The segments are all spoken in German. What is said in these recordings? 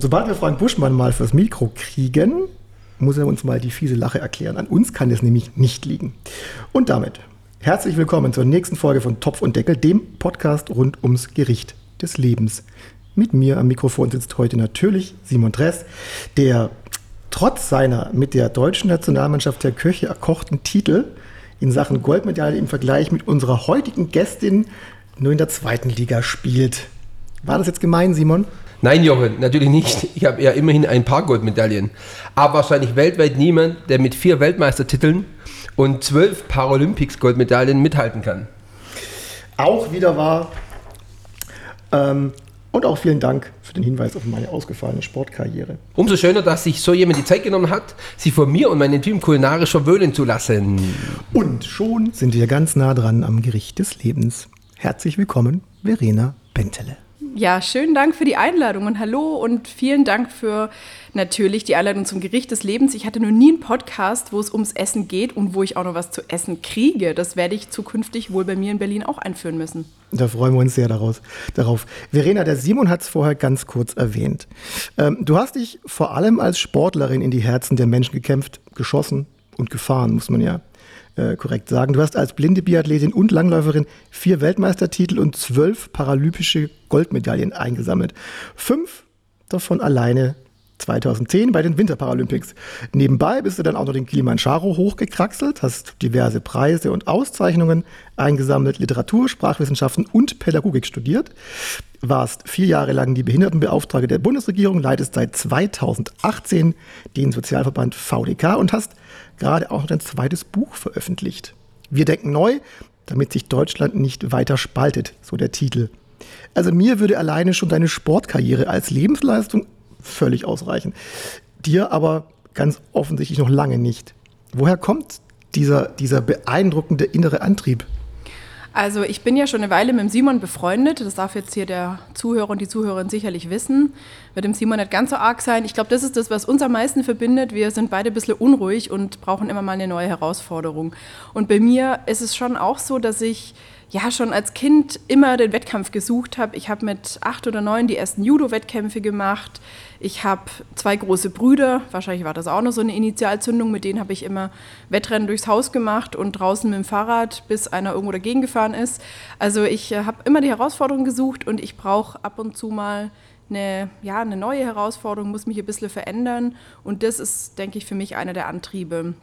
Sobald wir Frank Buschmann mal fürs Mikro kriegen, muss er uns mal die fiese Lache erklären. An uns kann es nämlich nicht liegen. Und damit herzlich willkommen zur nächsten Folge von Topf und Deckel, dem Podcast rund ums Gericht des Lebens. Mit mir am Mikrofon sitzt heute natürlich Simon Dress, der trotz seiner mit der deutschen Nationalmannschaft der Köche erkochten Titel in Sachen Goldmedaille im Vergleich mit unserer heutigen Gästin nur in der zweiten Liga spielt. War das jetzt gemein, Simon? Nein, Jochen, natürlich nicht. Ich habe ja immerhin ein paar Goldmedaillen. Aber wahrscheinlich weltweit niemand, der mit vier Weltmeistertiteln und zwölf Paralympics-Goldmedaillen mithalten kann. Auch wieder wahr. Ähm, und auch vielen Dank für den Hinweis auf meine ausgefallene Sportkarriere. Umso schöner, dass sich so jemand die Zeit genommen hat, sich von mir und meinem Team kulinarisch verwöhnen zu lassen. Und schon sind wir ganz nah dran am Gericht des Lebens. Herzlich willkommen, Verena Bentele. Ja, schönen Dank für die Einladung und hallo und vielen Dank für natürlich die Einladung zum Gericht des Lebens. Ich hatte noch nie einen Podcast, wo es ums Essen geht und wo ich auch noch was zu essen kriege. Das werde ich zukünftig wohl bei mir in Berlin auch einführen müssen. Da freuen wir uns sehr daraus, darauf. Verena, der Simon hat es vorher ganz kurz erwähnt. Ähm, du hast dich vor allem als Sportlerin in die Herzen der Menschen gekämpft, geschossen und gefahren, muss man ja äh, korrekt sagen. Du hast als blinde Biathletin und Langläuferin vier Weltmeistertitel und zwölf paralympische Goldmedaillen eingesammelt. Fünf davon alleine 2010 bei den Winterparalympics. Nebenbei bist du dann auch noch den Kilimanjaro hochgekraxelt, hast diverse Preise und Auszeichnungen eingesammelt, Literatur, Sprachwissenschaften und Pädagogik studiert, warst vier Jahre lang die Behindertenbeauftragte der Bundesregierung, leitest seit 2018 den Sozialverband VDK und hast gerade auch noch ein zweites Buch veröffentlicht. Wir denken neu, damit sich Deutschland nicht weiter spaltet, so der Titel. Also mir würde alleine schon deine Sportkarriere als Lebensleistung völlig ausreichen. Dir aber ganz offensichtlich noch lange nicht. Woher kommt dieser, dieser beeindruckende innere Antrieb? Also ich bin ja schon eine Weile mit dem Simon befreundet. Das darf jetzt hier der Zuhörer und die Zuhörerin sicherlich wissen. Wird dem Simon nicht ganz so arg sein. Ich glaube, das ist das, was uns am meisten verbindet. Wir sind beide ein bisschen unruhig und brauchen immer mal eine neue Herausforderung. Und bei mir ist es schon auch so, dass ich ja schon als Kind immer den Wettkampf gesucht habe. Ich habe mit acht oder neun die ersten Judo-Wettkämpfe gemacht. Ich habe zwei große Brüder, wahrscheinlich war das auch noch so eine Initialzündung, mit denen habe ich immer Wettrennen durchs Haus gemacht und draußen mit dem Fahrrad, bis einer irgendwo dagegen gefahren ist. Also ich äh, habe immer die Herausforderung gesucht und ich brauche ab und zu mal eine, ja, eine neue Herausforderung, muss mich ein bisschen verändern und das ist, denke ich, für mich einer der Antriebe.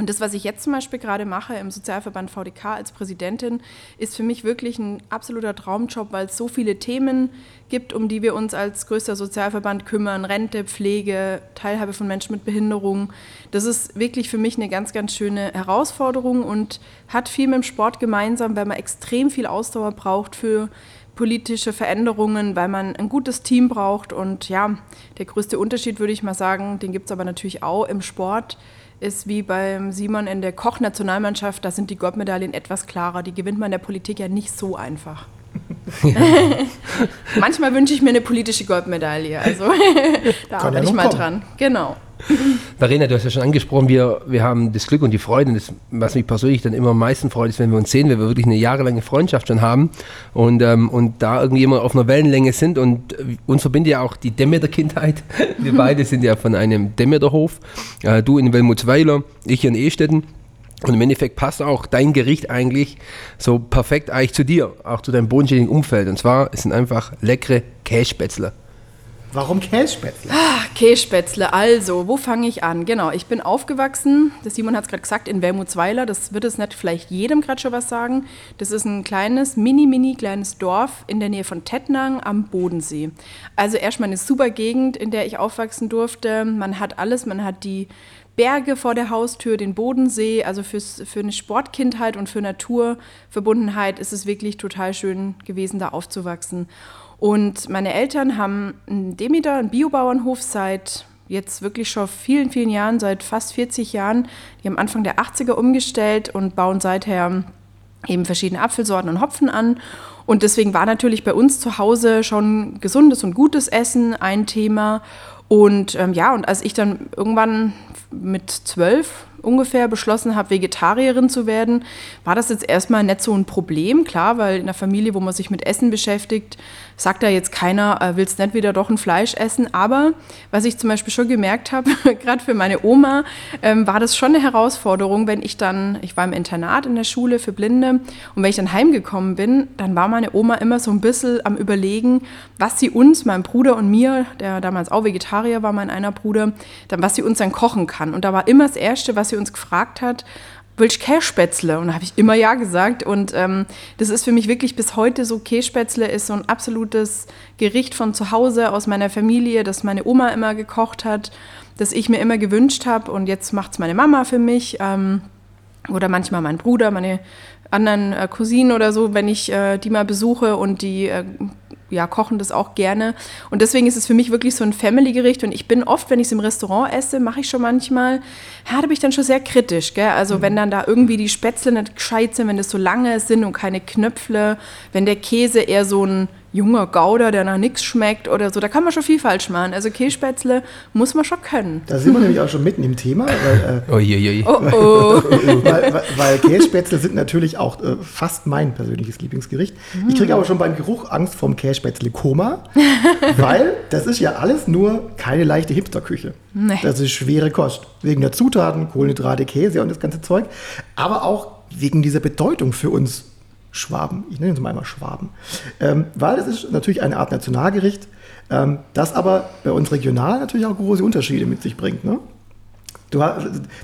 Und das, was ich jetzt zum Beispiel gerade mache im Sozialverband VDK als Präsidentin, ist für mich wirklich ein absoluter Traumjob, weil es so viele Themen gibt, um die wir uns als größter Sozialverband kümmern. Rente, Pflege, Teilhabe von Menschen mit Behinderung. Das ist wirklich für mich eine ganz, ganz schöne Herausforderung und hat viel mit dem Sport gemeinsam, weil man extrem viel Ausdauer braucht für politische Veränderungen, weil man ein gutes Team braucht. Und ja, der größte Unterschied, würde ich mal sagen, den gibt es aber natürlich auch im Sport ist wie beim Simon in der Koch-Nationalmannschaft, da sind die Goldmedaillen etwas klarer. Die gewinnt man in der Politik ja nicht so einfach. Manchmal wünsche ich mir eine politische Goldmedaille. Also da Kann arbeite ja ich mal kommen. dran. Genau. Verena, du hast ja schon angesprochen, wir, wir haben das Glück und die Freude, das, was mich persönlich dann immer am meisten freut, ist, wenn wir uns sehen, wenn wir wirklich eine jahrelange Freundschaft schon haben und, ähm, und da irgendwie immer auf einer Wellenlänge sind und uns verbindet ja auch die Demeter-Kindheit. Wir beide sind ja von einem Demeterhof, äh, du in Welmutsweiler, ich in Ehstetten. Und im Endeffekt passt auch dein Gericht eigentlich so perfekt eigentlich zu dir, auch zu deinem bodenständigen Umfeld. Und zwar, es sind einfach leckere Kässpätzle. Warum Kässpätzle? Ah, Kässpätzle, also, wo fange ich an? Genau, ich bin aufgewachsen, der Simon hat es gerade gesagt, in Wermutsweiler. Das wird es nicht vielleicht jedem gerade schon was sagen. Das ist ein kleines, mini, mini kleines Dorf in der Nähe von Tettnang am Bodensee. Also erstmal eine super Gegend, in der ich aufwachsen durfte. Man hat alles, man hat die Berge vor der Haustür, den Bodensee. Also fürs, für eine Sportkindheit und für Naturverbundenheit ist es wirklich total schön gewesen, da aufzuwachsen. Und meine Eltern haben einen Demeter, einen Biobauernhof seit jetzt wirklich schon vielen, vielen Jahren, seit fast 40 Jahren. Die haben Anfang der 80er umgestellt und bauen seither eben verschiedene Apfelsorten und Hopfen an. Und deswegen war natürlich bei uns zu Hause schon gesundes und gutes Essen ein Thema. Und ähm, ja, und als ich dann irgendwann mit zwölf ungefähr beschlossen habe, Vegetarierin zu werden, war das jetzt erstmal nicht so ein Problem, klar, weil in der Familie, wo man sich mit Essen beschäftigt, sagt da jetzt keiner, äh, willst nicht wieder doch ein Fleisch essen. Aber was ich zum Beispiel schon gemerkt habe, gerade für meine Oma, ähm, war das schon eine Herausforderung, wenn ich dann, ich war im Internat in der Schule für Blinde und wenn ich dann heimgekommen bin, dann war meine Oma immer so ein bisschen am Überlegen, was sie uns, meinem Bruder und mir, der damals auch Vegetarier war, mein einer Bruder, dann was sie uns dann kochen kann. Und da war immer das Erste, was sie uns gefragt hat, willst du Kässpätzle? Und da habe ich immer ja gesagt. Und ähm, das ist für mich wirklich bis heute so, Kässpätzle ist so ein absolutes Gericht von zu Hause, aus meiner Familie, das meine Oma immer gekocht hat, das ich mir immer gewünscht habe. Und jetzt macht es meine Mama für mich. Ähm, oder manchmal mein Bruder, meine anderen äh, Cousinen oder so, wenn ich äh, die mal besuche und die äh, ja, kochen das auch gerne. Und deswegen ist es für mich wirklich so ein Family-Gericht. Und ich bin oft, wenn ich es im Restaurant esse, mache ich schon manchmal, ja, da bin ich dann schon sehr kritisch. Gell? Also mhm. wenn dann da irgendwie die Spätzle nicht gescheit sind, wenn das so lange sind und keine Knöpfle, wenn der Käse eher so ein junger Gouda, der nach nichts schmeckt oder so. Da kann man schon viel falsch machen. Also Kässpätzle muss man schon können. Da sind wir nämlich auch schon mitten im Thema. Weil, äh, Uiuiui. Oh, oh. weil, weil, weil Kässpätzle sind natürlich auch äh, fast mein persönliches Lieblingsgericht. Ich kriege aber schon beim Geruch Angst vom Kässpätzle-Koma, weil das ist ja alles nur keine leichte Hipsterküche. Nee. Das ist schwere Kost. Wegen der Zutaten, Kohlenhydrate, Käse und das ganze Zeug. Aber auch wegen dieser Bedeutung für uns Schwaben, ich nenne es mal einmal Schwaben, ähm, weil es ist natürlich eine Art Nationalgericht, ähm, das aber bei uns regional natürlich auch große Unterschiede mit sich bringt. Ne? Du,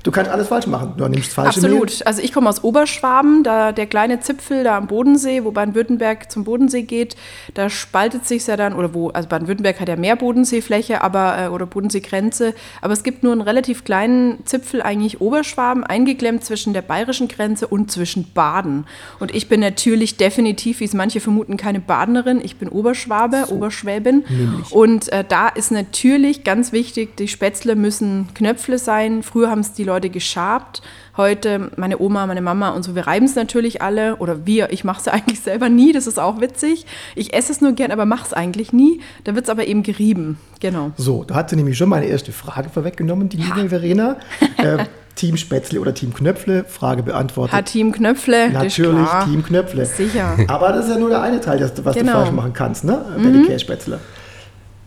du, kannst alles falsch machen. Du nimmst falsche Absolut. Mehl. Also ich komme aus Oberschwaben, da der kleine Zipfel da am Bodensee, wo Baden-Württemberg zum Bodensee geht, da spaltet sich ja dann, oder wo, also Baden-Württemberg hat ja mehr Bodenseefläche, aber, äh, oder Bodenseegrenze, aber es gibt nur einen relativ kleinen Zipfel, eigentlich Oberschwaben, eingeklemmt zwischen der bayerischen Grenze und zwischen Baden. Und ich bin natürlich definitiv, wie es manche vermuten, keine Badenerin, ich bin Oberschwabe, so. Oberschwäbin. Nämlich. Und äh, da ist natürlich ganz wichtig, die Spätzle müssen Knöpfle sein, Früher haben es die Leute geschabt. Heute, meine Oma, meine Mama und so, wir reiben es natürlich alle. Oder wir, ich mache es eigentlich selber nie, das ist auch witzig. Ich esse es nur gern, aber mache es eigentlich nie. Da wird es aber eben gerieben. Genau. So, da hat sie nämlich schon meine erste Frage vorweggenommen, die liebe Verena. Äh, Team Spätzle oder Team Knöpfle? Frage beantwortet. Hat Team Knöpfle. Natürlich Team Knöpfle. Sicher. Aber das ist ja nur der eine Teil, was genau. du falsch machen kannst, ne? Bei mhm. den Kässpätzle.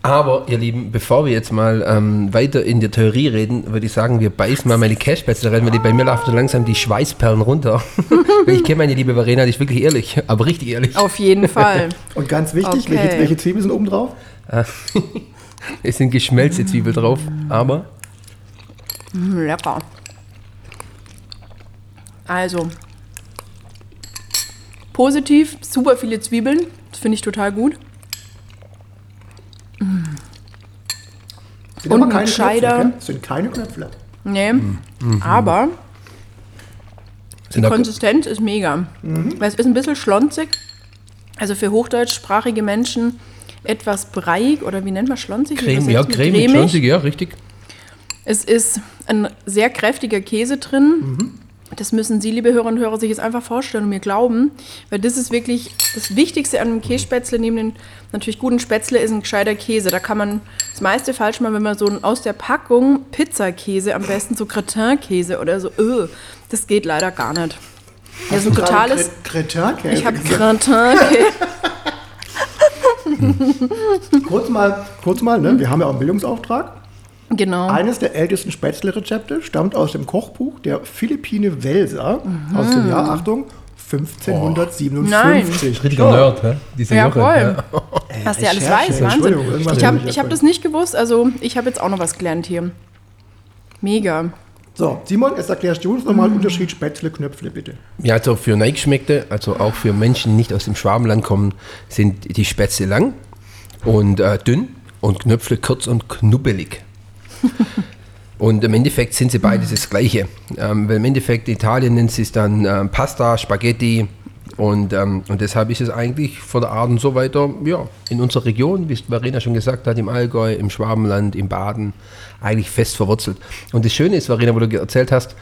Aber, ihr Lieben, bevor wir jetzt mal ähm, weiter in der Theorie reden, würde ich sagen, wir beißen mal meine Cashspätzle rein, weil die bei mir laufen so langsam die Schweißperlen runter. ich kenne meine liebe Verena, die ist wirklich ehrlich, aber richtig ehrlich. Auf jeden Fall. Und ganz wichtig, okay. welche, welche Zwiebeln sind oben drauf? es sind geschmelzte Zwiebeln drauf, aber... Mm, lecker. Also, positiv, super viele Zwiebeln, das finde ich total gut. Sind und aber keine Scheider. Knöpfe, das sind keine Knöpfe. Nee, mhm. aber die Konsistenz ist mega. Mhm. Weil es ist ein bisschen schlonzig. Also für hochdeutschsprachige Menschen etwas breiig oder wie nennt man schlonzig? Creme, ja, cremig, cremig, schlonzig, ja, richtig. Es ist ein sehr kräftiger Käse drin. Das müssen Sie, liebe Hörer und Hörer, sich jetzt einfach vorstellen und mir glauben, weil das ist wirklich das Wichtigste an einem Kässpätzle, neben den natürlich guten Spätzle, ist ein gescheiter Käse. Da kann man das meiste falsch machen, wenn man so aus der Packung Pizzakäse, am besten so Gratin-Käse oder so, öh, das geht leider gar nicht. Das ist ein totales. Gratin-Käse? Ich habe Gratin-Käse. kurz mal, kurz mal ne? wir haben ja auch einen Bildungsauftrag. Genau. Eines der ältesten Spätzle-Rezepte stammt aus dem Kochbuch der Philippine Welser mhm. aus dem Jahr, Achtung, 1557. Oh. Richtiger Nerd, hä? Diese ja, voll. Ja. Was der alles weiß, Wahnsinn. Ich habe hab das nicht gewusst, also ich habe jetzt auch noch was gelernt hier. Mega. So, Simon, jetzt erklärst du uns nochmal mm. Unterschied Spätzle-Knöpfle, bitte. Ja, also für Neigeschmeckte, also auch für Menschen, die nicht aus dem Schwabenland kommen, sind die Spätzle lang und äh, dünn und Knöpfle kurz und knubbelig. Und im Endeffekt sind sie beides das Gleiche. Ähm, weil im Endeffekt Italien nennt sie es dann ähm, Pasta, Spaghetti, Und, ähm, und deshalb ist es eigentlich von der Art und so weiter, ja, in unserer Region, wie Verena schon gesagt hat, im Allgäu, im Schwabenland, im Baden, eigentlich fest verwurzelt. Und das Schöne ist, Verena, wo du erzählt hast,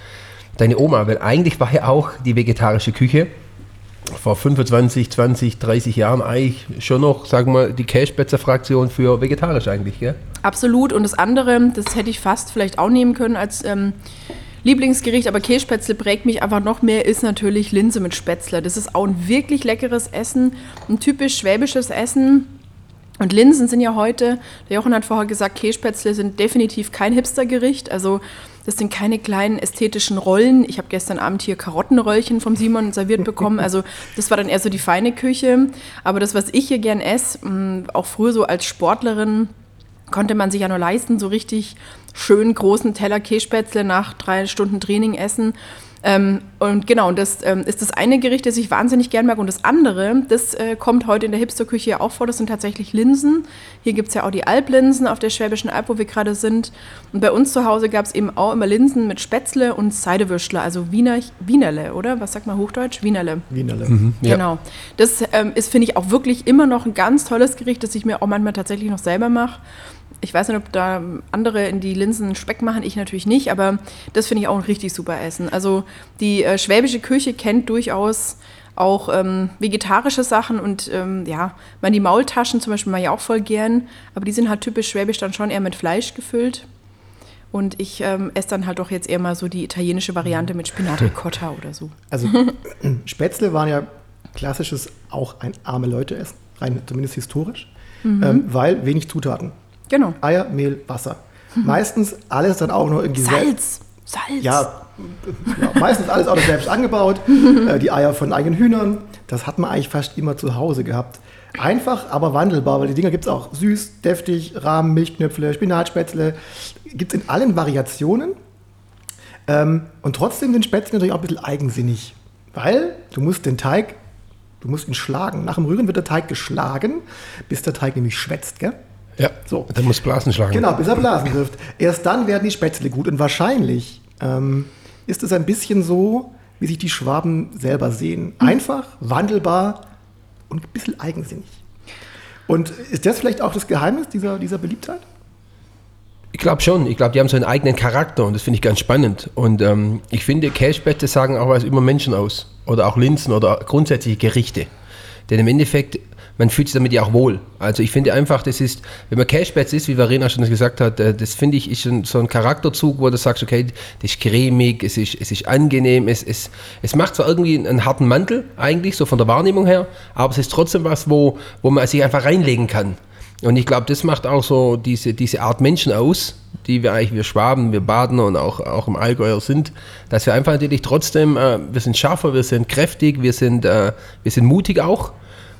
deine Oma, weil eigentlich war ja auch die vegetarische Küche vor 25, 20, 30 Jahren eigentlich schon noch, sagen wir mal, die Käsespätzle-Fraktion für vegetarisch eigentlich, gell? Absolut. Und das andere, das hätte ich fast vielleicht auch nehmen können als ähm, Lieblingsgericht, aber Kässpätzle prägt mich einfach noch mehr, ist natürlich Linse mit Spätzle. Das ist auch ein wirklich leckeres Essen, ein typisch schwäbisches Essen. Und Linsen sind ja heute, der Jochen hat vorher gesagt, Kässpätzle sind definitiv kein Hipstergericht. Also das sind keine kleinen ästhetischen Rollen. Ich habe gestern Abend hier Karottenröllchen vom Simon serviert bekommen. Also das war dann eher so die feine Küche. Aber das, was ich hier gern esse, mm, auch früher so als Sportlerin, konnte man sich ja nur leisten, so richtig schön großen Teller Kässpätzle nach drei Stunden Training essen. Ähm, und genau, das ähm, ist das eine Gericht, das ich wahnsinnig gern mag. Und das andere, das äh, kommt heute in der Hipsterküche ja auch vor, das sind tatsächlich Linsen. Hier gibt es ja auch die Alplinsen auf der Schwäbischen Alb, wo wir gerade sind. Und bei uns zu Hause gab es eben auch immer Linsen mit Spätzle und Seidewürschler, also Wiener, Wienerle, oder? Was sagt man Hochdeutsch? Wienerle. Wienerle. Mhm, ja. Genau. Das ähm, ist, finde ich, auch wirklich immer noch ein ganz tolles Gericht, das ich mir auch manchmal tatsächlich noch selber mache. Ich weiß nicht, ob da andere in die Linsen Speck machen, ich natürlich nicht, aber das finde ich auch ein richtig super Essen. Also die äh, schwäbische Küche kennt durchaus auch ähm, vegetarische Sachen und ähm, ja, man die Maultaschen zum Beispiel mal ja auch voll gern, aber die sind halt typisch schwäbisch dann schon eher mit Fleisch gefüllt. Und ich ähm, esse dann halt doch jetzt eher mal so die italienische Variante mit Spinat Ricotta oder so. Also Spätzle waren ja klassisches auch ein arme Leute essen, rein zumindest historisch, ähm, weil wenig Zutaten. Genau. Eier, Mehl, Wasser. Meistens alles dann auch noch irgendwie. Salz. Salz. Ja, ja, meistens alles auch noch selbst angebaut. äh, die Eier von eigenen Hühnern. Das hat man eigentlich fast immer zu Hause gehabt. Einfach, aber wandelbar, weil die Dinger gibt es auch süß, deftig, Rahmen, Milchknöpfle, Spinatspätzle. Gibt es in allen Variationen. Ähm, und trotzdem sind Spätzle natürlich auch ein bisschen eigensinnig. Weil du musst den Teig, du musst ihn schlagen. Nach dem Rühren wird der Teig geschlagen, bis der Teig nämlich schwätzt, gell? Ja, So. dann muss Blasen schlagen. Genau, bis er Blasen wirft. Erst dann werden die Spätzle gut. Und wahrscheinlich ähm, ist es ein bisschen so, wie sich die Schwaben selber sehen. Einfach, wandelbar und ein bisschen eigensinnig. Und ist das vielleicht auch das Geheimnis dieser, dieser Beliebtheit? Ich glaube schon. Ich glaube, die haben so einen eigenen Charakter und das finde ich ganz spannend. Und ähm, ich finde, Käsespätzle sagen auch was über Menschen aus. Oder auch Linsen oder grundsätzliche Gerichte. Denn im Endeffekt, man fühlt sich damit ja auch wohl. Also ich finde einfach, das ist, wenn man Käsespätzle ist, wie Verena schon gesagt hat, äh, das finde ich ist so ein Charakterzug, wo du sagst, okay, das ist cremig, es ist, es ist angenehm, es, es, es macht zwar irgendwie einen harten Mantel eigentlich, so von der Wahrnehmung her, aber es ist trotzdem was, wo, wo man sich einfach reinlegen kann. Und ich glaube, das macht auch so diese, diese Art Menschen aus, die wir eigentlich, wir Schwaben, wir Badener und auch, auch im Allgäuer sind, dass wir einfach natürlich trotzdem, äh, wir sind schärfer, wir sind kräftig, wir sind, äh, wir sind mutig auch.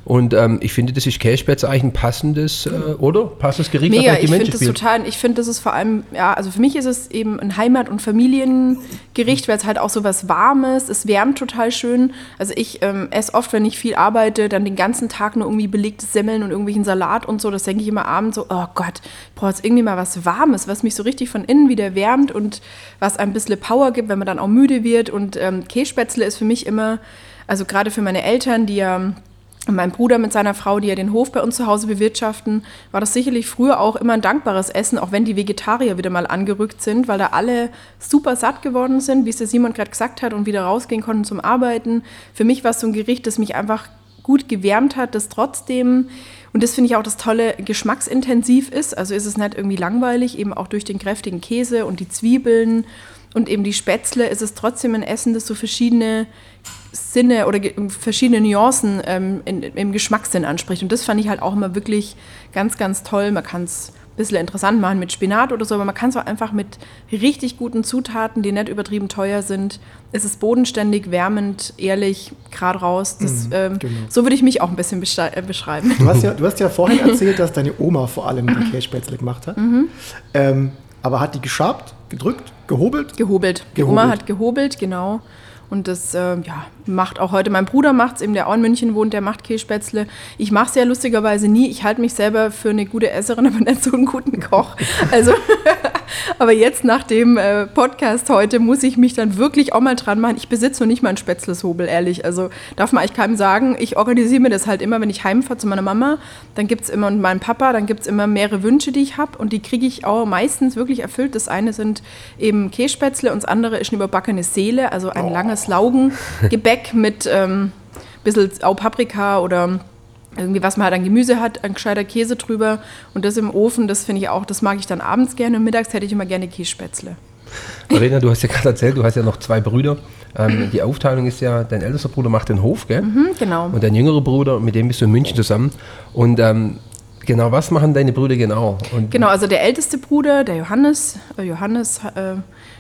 Und ähm, ich finde, das ist Käsespätzle eigentlich ein passendes, äh, oder? Passendes Gericht, Mega, ich finde das total, ich finde, das ist vor allem, ja, also für mich ist es eben ein Heimat- und Familiengericht, weil es halt auch so was Warmes, es wärmt total schön. Also ich ähm, esse oft, wenn ich viel arbeite, dann den ganzen Tag nur irgendwie belegtes Semmeln und irgendwelchen Salat und so, das denke ich immer abends so, oh Gott, ich brauche jetzt irgendwie mal was Warmes, was mich so richtig von innen wieder wärmt und was ein bisschen Power gibt, wenn man dann auch müde wird und ähm, Kässpätzle ist für mich immer, also gerade für meine Eltern, die ja und mein Bruder mit seiner Frau, die ja den Hof bei uns zu Hause bewirtschaften, war das sicherlich früher auch immer ein dankbares Essen, auch wenn die Vegetarier wieder mal angerückt sind, weil da alle super satt geworden sind, wie es der Simon gerade gesagt hat, und wieder rausgehen konnten zum Arbeiten. Für mich war es so ein Gericht, das mich einfach gut gewärmt hat, das trotzdem, und das finde ich auch das Tolle, geschmacksintensiv ist. Also ist es nicht irgendwie langweilig, eben auch durch den kräftigen Käse und die Zwiebeln und eben die Spätzle ist es trotzdem ein Essen, das so verschiedene Sinne oder verschiedene Nuancen ähm, in, im Geschmackssinn anspricht. Und das fand ich halt auch immer wirklich ganz, ganz toll. Man kann es ein bisschen interessant machen mit Spinat oder so, aber man kann es auch einfach mit richtig guten Zutaten, die nicht übertrieben teuer sind. Es ist bodenständig, wärmend, ehrlich, gerade raus. Das, ähm, genau. So würde ich mich auch ein bisschen äh, beschreiben. Du hast ja, du hast ja vorhin erzählt, dass deine Oma vor allem die Kässpätzle gemacht hat. Ähm, aber hat die geschabt, gedrückt, gehobelt? Gehobelt. Die Gehobelt. Oma hat gehobelt, genau. Und das äh, ja, macht auch heute mein Bruder, macht es eben, der auch in München wohnt, der macht Kässpätzle. Ich mache es ja lustigerweise nie. Ich halte mich selber für eine gute Esserin, aber nicht so einen guten Koch. Also, Aber jetzt nach dem äh, Podcast heute muss ich mich dann wirklich auch mal dran machen. Ich besitze noch nicht mal einen Spätzleshobel, ehrlich. Also darf man eigentlich keinem sagen. Ich organisiere mir das halt immer, wenn ich heimfahre zu meiner Mama. Dann gibt es immer, und meinem Papa, dann gibt es immer mehrere Wünsche, die ich habe. Und die kriege ich auch meistens wirklich erfüllt. Das eine sind eben Kässpätzle und das andere ist eine überbackene Seele, also ein oh. langes Laugengebäck mit ähm, bisschen auch Paprika oder irgendwie, was man halt an Gemüse hat, ein gescheiter Käse drüber und das im Ofen, das finde ich auch, das mag ich dann abends gerne und mittags hätte ich immer gerne Kässpätzle. Marina, du hast ja gerade erzählt, du hast ja noch zwei Brüder. Ähm, die Aufteilung ist ja, dein ältester Bruder macht den Hof, gell? Mhm, genau. Und dein jüngerer Bruder, mit dem bist du in München zusammen. Und ähm, genau, was machen deine Brüder genau? Und genau, also der älteste Bruder, der Johannes, äh, Johannes äh,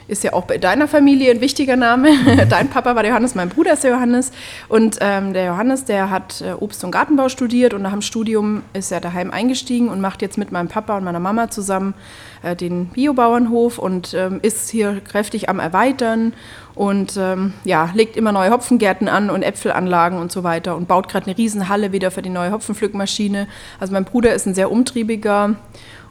ist ja auch bei deiner Familie ein wichtiger Name. Dein Papa war der Johannes, mein Bruder ist der Johannes. Und ähm, der Johannes, der hat äh, Obst- und Gartenbau studiert und nach dem Studium ist er daheim eingestiegen und macht jetzt mit meinem Papa und meiner Mama zusammen äh, den Biobauernhof und ähm, ist hier kräftig am Erweitern und ähm, ja, legt immer neue Hopfengärten an und Äpfelanlagen und so weiter und baut gerade eine Riesenhalle wieder für die neue Hopfenpflückmaschine. Also mein Bruder ist ein sehr umtriebiger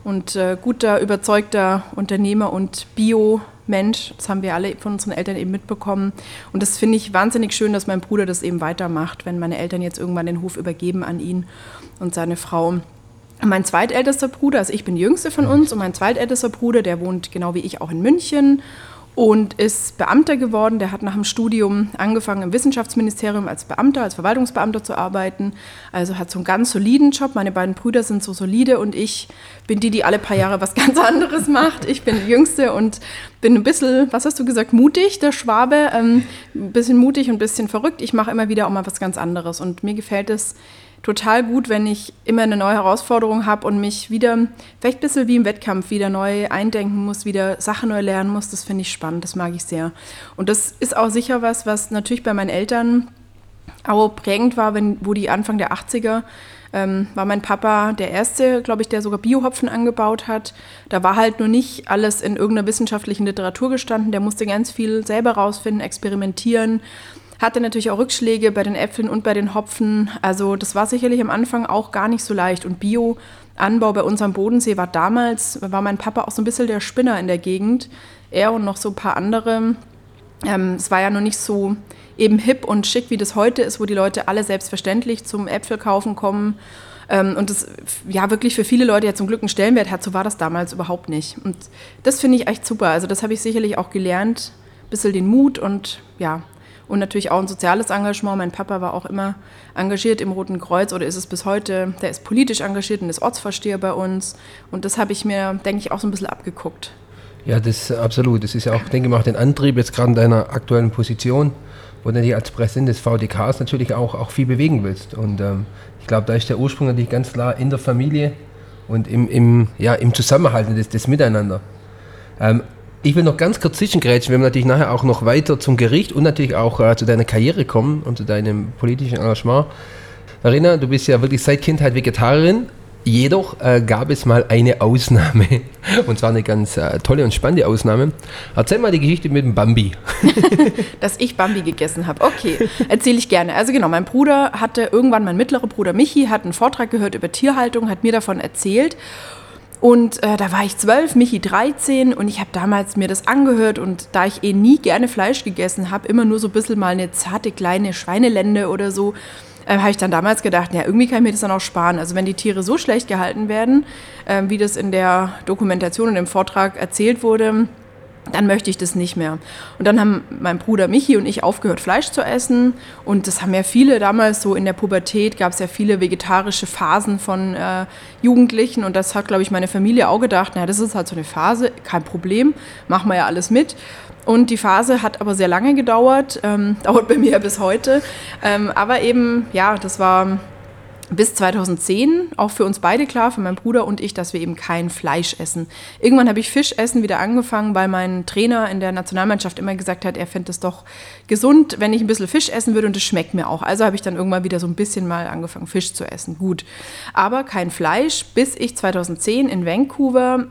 und äh, guter, überzeugter Unternehmer und Bio- Mensch. Das haben wir alle von unseren Eltern eben mitbekommen. Und das finde ich wahnsinnig schön, dass mein Bruder das eben weitermacht, wenn meine Eltern jetzt irgendwann den Hof übergeben an ihn und seine Frau. Mein zweitältester Bruder, also ich bin jüngste von uns, und mein zweitältester Bruder, der wohnt genau wie ich auch in München und ist Beamter geworden. Der hat nach dem Studium angefangen im Wissenschaftsministerium als Beamter, als Verwaltungsbeamter zu arbeiten. Also hat so einen ganz soliden Job. Meine beiden Brüder sind so solide und ich bin die, die alle paar Jahre was ganz anderes macht. Ich bin die Jüngste und bin ein bisschen, was hast du gesagt, mutig, der Schwabe. Ähm, ein bisschen mutig und ein bisschen verrückt. Ich mache immer wieder auch mal was ganz anderes und mir gefällt es total gut, wenn ich immer eine neue Herausforderung habe und mich wieder, vielleicht ein bisschen wie im Wettkampf, wieder neu eindenken muss, wieder Sachen neu lernen muss. Das finde ich spannend, das mag ich sehr. Und das ist auch sicher was, was natürlich bei meinen Eltern auch prägend war, wenn, wo die Anfang der 80er ähm, war mein Papa der Erste, glaube ich, der sogar Biohopfen angebaut hat. Da war halt nur nicht alles in irgendeiner wissenschaftlichen Literatur gestanden. Der musste ganz viel selber rausfinden, experimentieren hatte natürlich auch Rückschläge bei den Äpfeln und bei den Hopfen. Also das war sicherlich am Anfang auch gar nicht so leicht. Und Bio-Anbau bei unserem Bodensee war damals, war mein Papa auch so ein bisschen der Spinner in der Gegend. Er und noch so ein paar andere. Ähm, es war ja noch nicht so eben hip und schick, wie das heute ist, wo die Leute alle selbstverständlich zum Äpfel kaufen kommen. Ähm, und das ja wirklich für viele Leute ja zum Glück einen Stellenwert hat. So war das damals überhaupt nicht. Und das finde ich echt super. Also das habe ich sicherlich auch gelernt. Ein bisschen den Mut und ja, und natürlich auch ein soziales Engagement. Mein Papa war auch immer engagiert im Roten Kreuz oder ist es bis heute. Der ist politisch engagiert und ist Ortsvorsteher bei uns. Und das habe ich mir, denke ich, auch so ein bisschen abgeguckt. Ja, das absolut. Das ist ja auch, denke ich mal, auch den Antrieb jetzt gerade in deiner aktuellen Position, wo du dich als Präsident des VDKs natürlich auch, auch viel bewegen willst. Und ähm, ich glaube, da ist der Ursprung natürlich ganz klar in der Familie und im, im, ja, im Zusammenhalten des, des Miteinander. Ähm, ich will noch ganz kurz zwischengrätschen, wenn wir natürlich nachher auch noch weiter zum Gericht und natürlich auch äh, zu deiner Karriere kommen und zu deinem politischen Engagement. Verena, du bist ja wirklich seit Kindheit Vegetarierin. Jedoch äh, gab es mal eine Ausnahme. Und zwar eine ganz äh, tolle und spannende Ausnahme. Erzähl mal die Geschichte mit dem Bambi. Dass ich Bambi gegessen habe. Okay, erzähle ich gerne. Also genau, mein Bruder hatte irgendwann, mein mittlerer Bruder Michi, hat einen Vortrag gehört über Tierhaltung, hat mir davon erzählt. Und äh, da war ich zwölf, Michi 13 und ich habe damals mir das angehört und da ich eh nie gerne Fleisch gegessen habe, immer nur so ein bisschen mal eine zarte kleine Schweinelende oder so, äh, habe ich dann damals gedacht, ja, irgendwie kann ich mir das dann auch sparen. Also wenn die Tiere so schlecht gehalten werden, äh, wie das in der Dokumentation und im Vortrag erzählt wurde, dann möchte ich das nicht mehr. Und dann haben mein Bruder Michi und ich aufgehört, Fleisch zu essen. Und das haben ja viele damals so in der Pubertät, gab es ja viele vegetarische Phasen von äh, Jugendlichen. Und das hat, glaube ich, meine Familie auch gedacht, naja, das ist halt so eine Phase, kein Problem, machen wir ja alles mit. Und die Phase hat aber sehr lange gedauert, ähm, dauert bei mir ja bis heute. Ähm, aber eben, ja, das war bis 2010 auch für uns beide klar, für meinen Bruder und ich, dass wir eben kein Fleisch essen. Irgendwann habe ich Fischessen wieder angefangen, weil mein Trainer in der Nationalmannschaft immer gesagt hat, er fände es doch gesund, wenn ich ein bisschen Fisch essen würde und es schmeckt mir auch. Also habe ich dann irgendwann wieder so ein bisschen mal angefangen, Fisch zu essen. Gut. Aber kein Fleisch, bis ich 2010 in Vancouver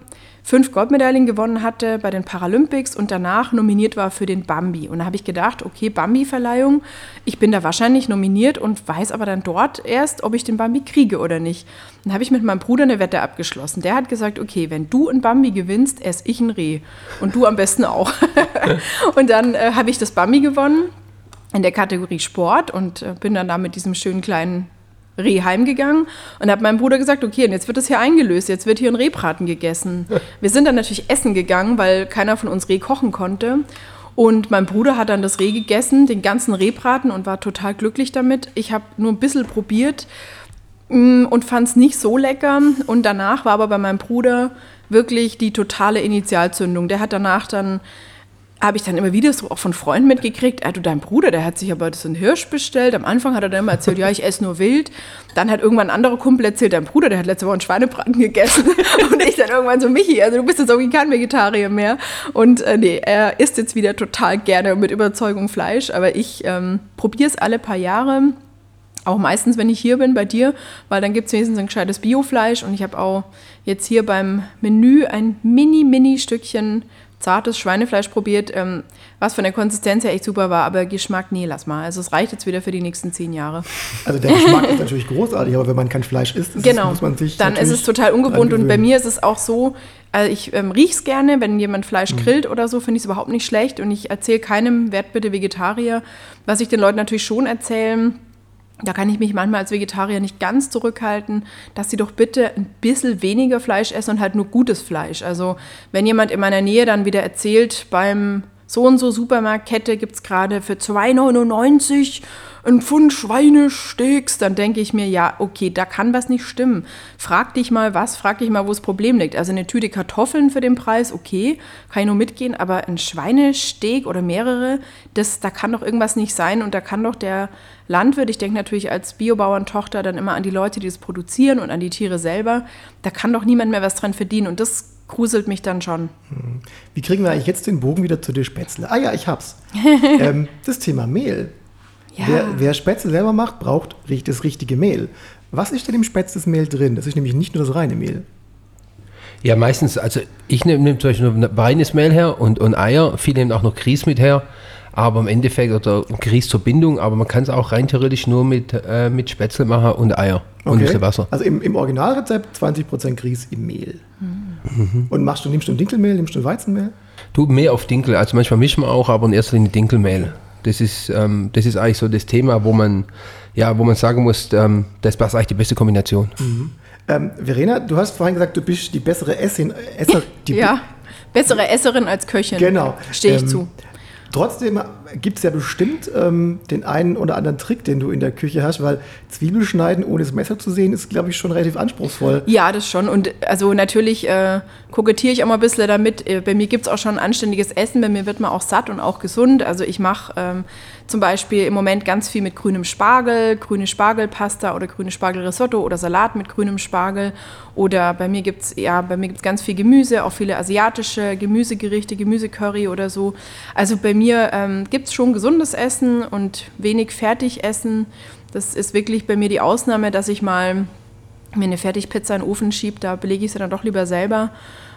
fünf Goldmedaillen gewonnen hatte bei den Paralympics und danach nominiert war für den Bambi. Und da habe ich gedacht, okay, Bambi-Verleihung, ich bin da wahrscheinlich nominiert und weiß aber dann dort erst, ob ich den Bambi kriege oder nicht. Dann habe ich mit meinem Bruder eine Wette abgeschlossen. Der hat gesagt, okay, wenn du ein Bambi gewinnst, esse ich ein Reh. Und du am besten auch. und dann äh, habe ich das Bambi gewonnen in der Kategorie Sport und äh, bin dann da mit diesem schönen kleinen Reh heimgegangen und habe meinem Bruder gesagt, okay, und jetzt wird das hier eingelöst, jetzt wird hier ein Rehbraten gegessen. Wir sind dann natürlich essen gegangen, weil keiner von uns Reh kochen konnte. Und mein Bruder hat dann das Reh gegessen, den ganzen Rehbraten und war total glücklich damit. Ich habe nur ein bisschen probiert mm, und fand es nicht so lecker. Und danach war aber bei meinem Bruder wirklich die totale Initialzündung. Der hat danach dann habe ich dann immer wieder so auch von Freunden mitgekriegt, ah, du, dein Bruder, der hat sich aber so einen Hirsch bestellt. Am Anfang hat er dann immer erzählt, ja, ich esse nur wild. Dann hat irgendwann ein anderer Kumpel erzählt, dein Bruder, der hat letzte Woche einen Schweinebraten gegessen. Und ich dann irgendwann so, Michi, also du bist jetzt irgendwie kein Vegetarier mehr. Und äh, nee, er isst jetzt wieder total gerne mit Überzeugung Fleisch. Aber ich ähm, probiere es alle paar Jahre. Auch meistens, wenn ich hier bin bei dir, weil dann gibt es wenigstens ein gescheites Biofleisch. Und ich habe auch jetzt hier beim Menü ein mini, mini Stückchen zartes Schweinefleisch probiert, ähm, was von der Konsistenz her echt super war, aber Geschmack, nee, lass mal. Also es reicht jetzt wieder für die nächsten zehn Jahre. Also der Geschmack ist natürlich großartig, aber wenn man kein Fleisch isst, genau. es, muss man sich Dann ist es total ungewohnt und bei mir ist es auch so, also ich ähm, rieche es gerne, wenn jemand Fleisch mhm. grillt oder so, finde ich es überhaupt nicht schlecht und ich erzähle keinem, werd bitte Vegetarier, was ich den Leuten natürlich schon erzählen, da kann ich mich manchmal als Vegetarier nicht ganz zurückhalten, dass sie doch bitte ein bisschen weniger Fleisch essen und halt nur gutes Fleisch. Also wenn jemand in meiner Nähe dann wieder erzählt, beim so und so Supermarktkette gibt es gerade für 2,99 ein Pfund Schweinesteaks, dann denke ich mir, ja, okay, da kann was nicht stimmen. Frag dich mal was, frag dich mal, wo das Problem liegt. Also eine Tüte Kartoffeln für den Preis, okay, kann ich nur mitgehen, aber ein Schweinesteak oder mehrere, das, da kann doch irgendwas nicht sein und da kann doch der Landwirt, ich denke natürlich als Biobauerntochter dann immer an die Leute, die das produzieren und an die Tiere selber, da kann doch niemand mehr was dran verdienen und das gruselt mich dann schon. Hm. Wie kriegen wir eigentlich jetzt den Bogen wieder zu dir Spätzle? Ah ja, ich hab's. ähm, das Thema Mehl. Ja. Wer, wer Spätzle selber macht, braucht das richtige Mehl. Was ist denn im Spätzlesmehl drin? Das ist nämlich nicht nur das reine Mehl. Ja, meistens, also ich nehme nehm zum Beispiel nur reines Mehl her und, und Eier. Viele nehmen auch noch Grieß mit her. Aber im Endeffekt, oder Grieß zur Bindung, aber man kann es auch rein theoretisch nur mit, äh, mit Spätzle machen und Eier okay. und ein bisschen Wasser. Also im, im Originalrezept 20% Grieß im Mehl. Mhm. Und machst du, nimmst du ein Dinkelmehl, nimmst du ein Weizenmehl? Du, mehr auf Dinkel. Also manchmal mischen wir auch, aber in erster Linie Dinkelmehl. Das ist, ähm, das ist eigentlich so das Thema, wo man, ja, wo man sagen muss, ähm, das passt eigentlich die beste Kombination. Mhm. Ähm, Verena, du hast vorhin gesagt, du bist die bessere Essin, Esser, die ja, bessere Esserin als Köchin. Genau. Stehe ich ähm, zu. Trotzdem gibt es ja bestimmt ähm, den einen oder anderen Trick, den du in der Küche hast, weil Zwiebel schneiden ohne das Messer zu sehen, ist, glaube ich, schon relativ anspruchsvoll. Ja, das schon. Und also natürlich äh, kokettiere ich auch mal ein bisschen damit. Äh, bei mir gibt es auch schon anständiges Essen, bei mir wird man auch satt und auch gesund. Also ich mache ähm, zum Beispiel im Moment ganz viel mit grünem Spargel, grüne Spargelpasta oder grüne Spargelrisotto oder Salat mit grünem Spargel. Oder bei mir gibt es ja, ganz viel Gemüse, auch viele asiatische Gemüsegerichte, Gemüsecurry oder so. Also bei mir ähm, gibt es schon gesundes Essen und wenig Fertigessen. Das ist wirklich bei mir die Ausnahme, dass ich mal mir eine Fertigpizza in den Ofen schiebe, da belege ich sie dann doch lieber selber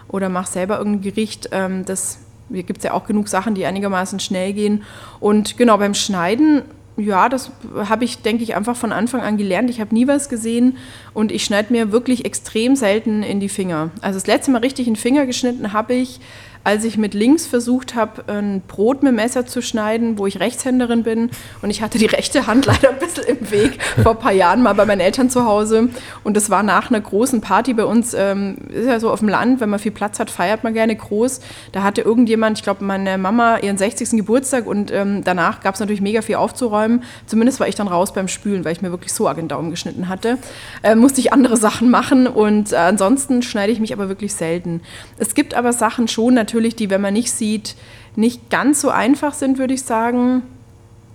oder mache selber irgendein Gericht. Ähm, das gibt es ja auch genug Sachen, die einigermaßen schnell gehen. Und genau beim Schneiden, ja, das habe ich, denke ich, einfach von Anfang an gelernt. Ich habe nie was gesehen und ich schneide mir wirklich extrem selten in die Finger. Also das letzte Mal richtig in den Finger geschnitten habe ich als ich mit links versucht habe, ein Brot mit Messer zu schneiden, wo ich Rechtshänderin bin und ich hatte die rechte Hand leider ein bisschen im Weg, vor ein paar Jahren mal bei meinen Eltern zu Hause und das war nach einer großen Party bei uns, ähm, ist ja so auf dem Land, wenn man viel Platz hat, feiert man gerne groß. Da hatte irgendjemand, ich glaube meine Mama, ihren 60. Geburtstag und ähm, danach gab es natürlich mega viel aufzuräumen. Zumindest war ich dann raus beim Spülen, weil ich mir wirklich so arg den Daumen geschnitten hatte. Äh, musste ich andere Sachen machen und äh, ansonsten schneide ich mich aber wirklich selten. Es gibt aber Sachen schon natürlich, natürlich, die, wenn man nicht sieht, nicht ganz so einfach sind, würde ich sagen.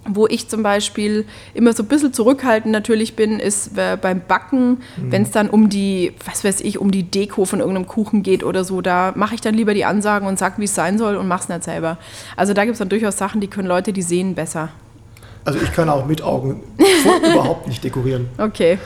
Wo ich zum Beispiel immer so ein bisschen zurückhaltend natürlich bin, ist äh, beim Backen, mhm. wenn es dann um die, was weiß ich, um die Deko von irgendeinem Kuchen geht oder so, da mache ich dann lieber die Ansagen und sage, wie es sein soll und mache es nicht selber. Also da gibt es dann durchaus Sachen, die können Leute, die sehen, besser. Also ich kann auch mit Augen überhaupt nicht dekorieren. Okay.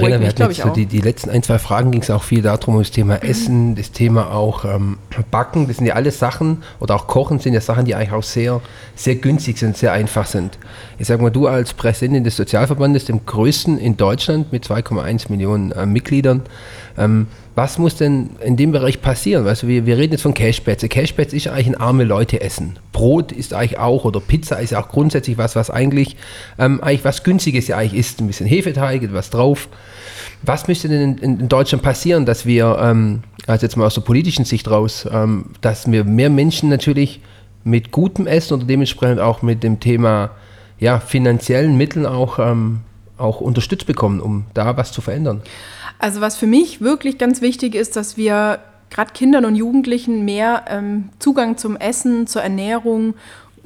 Mich, glaube ich auch. So die, die letzten ein, zwei Fragen ging es auch viel darum, um das Thema Essen, das Thema auch ähm, Backen, das sind ja alles Sachen, oder auch Kochen sind ja Sachen, die eigentlich auch sehr, sehr günstig sind, sehr einfach sind. Ich sage mal, du als Präsidentin des Sozialverbandes, dem größten in Deutschland mit 2,1 Millionen äh, Mitgliedern, ähm, was muss denn in dem Bereich passieren? Also wir, wir reden jetzt von Cashbats. Cashbats ist eigentlich ein arme Leute essen. Brot ist eigentlich auch, oder Pizza ist ja auch grundsätzlich was, was eigentlich, ähm, eigentlich was Günstiges ja eigentlich ist. Ein bisschen Hefeteig, etwas drauf. Was müsste denn in, in Deutschland passieren, dass wir, ähm, also jetzt mal aus der politischen Sicht raus, ähm, dass wir mehr Menschen natürlich mit gutem Essen oder dementsprechend auch mit dem Thema ja, finanziellen Mitteln auch, ähm, auch unterstützt bekommen, um da was zu verändern? Also was für mich wirklich ganz wichtig ist, dass wir gerade Kindern und Jugendlichen mehr ähm, Zugang zum Essen, zur Ernährung,